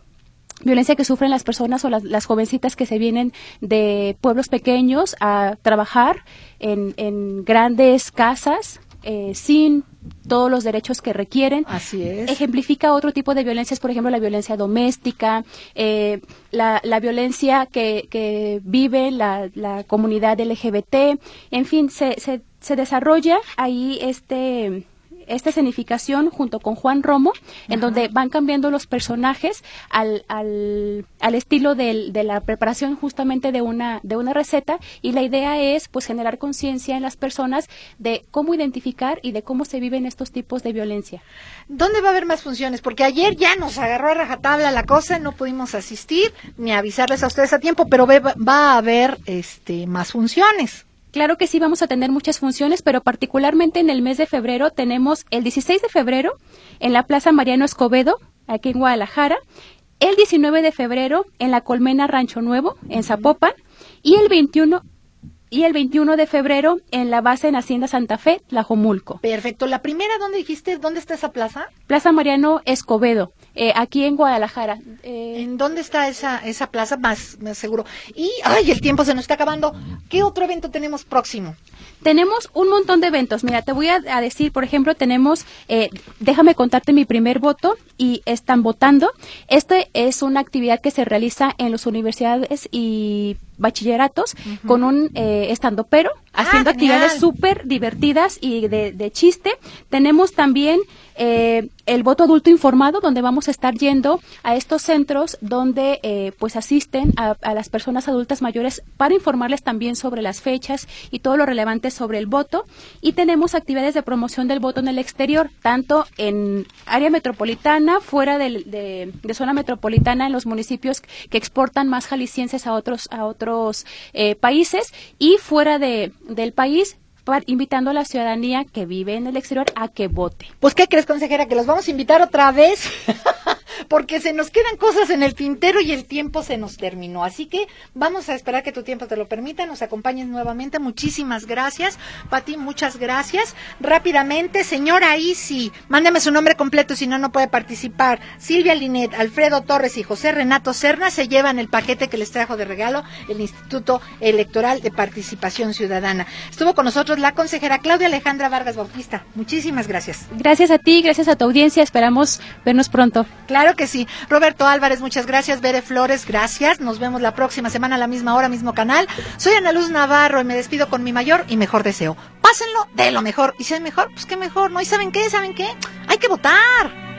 violencia que sufren las personas o las, jovencitas que se vienen de pueblos pequeños a trabajar en grandes casas eh, sin todos los derechos que requieren Así es. ejemplifica otro tipo de violencias, por ejemplo, la violencia doméstica, eh, la, la violencia que, que vive la, la comunidad LGBT, en fin, se, se, se desarrolla ahí este esta escenificación junto con Juan Romo, en donde van cambiando los personajes al, al, al estilo del- de la preparación justamente de una, de una receta y la idea es pues generar conciencia en las personas de cómo identificar y de cómo se viven estos tipos de violencia. ¿Dónde va a haber más funciones? Porque ayer ya nos agarró a rajatabla la cosa, no pudimos asistir ni avisarles a ustedes a tiempo, pero ve- va a haber este más funciones. Claro que sí, vamos a tener muchas funciones, pero particularmente en el mes de febrero tenemos el 16 de febrero en la Plaza Mariano Escobedo, aquí en Guadalajara, el 19 de febrero en la Colmena Rancho Nuevo, en Zapopan, y el 21 y el 21 de febrero en la base en Hacienda Santa Fe, Tlajomulco. Perfecto. La primera, ¿dónde dijiste? ¿Dónde está esa plaza? Plaza Mariano Escobedo, eh, aquí en Guadalajara. Eh, ¿En dónde está esa, esa plaza? Más, más seguro. Y, ay, el tiempo se nos está acabando. ¿Qué otro evento tenemos próximo? Tenemos un montón de eventos. Mira, te voy a, a decir, por ejemplo, tenemos, eh, déjame contarte mi primer voto y están votando. Este es una actividad que se realiza en las universidades y bachilleratos con un eh, estando pero haciendo Ah, actividades súper divertidas y de, de chiste. Tenemos también eh, el voto adulto informado, donde vamos a estar yendo a estos centros donde eh, pues asisten a, a las personas adultas mayores para informarles también sobre las fechas y todo lo relevante sobre el voto. Y tenemos actividades de promoción del voto en el exterior, tanto en área metropolitana, fuera de, de zona metropolitana, en los municipios que exportan más jaliscienses a otros, a otros eh, países y fuera de, del país, invitando a la ciudadanía que vive en el exterior a que vote. Pues, ¿qué crees, consejera? Que los vamos a invitar otra vez. Porque se nos quedan cosas en el tintero y el tiempo se nos terminó. Así que vamos a esperar que tu tiempo te lo permita. Nos acompañes nuevamente. Muchísimas gracias. Pati, muchas gracias. Rápidamente, señora Isi, mándeme su nombre completo, si no, no puede participar. Silvia Linet, Alfredo Torres y José Renato Serna se llevan el paquete que les trajo de regalo el Instituto Electoral de Participación Ciudadana. Estuvo con nosotros la consejera Claudia Alejandra Vargas Bautista. Muchísimas gracias. Gracias a ti, gracias a tu audiencia. Esperamos vernos pronto. Claro que sí. Roberto Álvarez, muchas gracias. Bere Flores, gracias. Nos vemos la próxima semana a la misma hora, mismo canal. Soy Ana Luz Navarro y me despido con mi mayor y mejor deseo. Pásenlo de lo mejor. Y si es mejor, pues qué mejor, ¿no? ¿Y saben qué? ¿Saben qué? Hay que votar.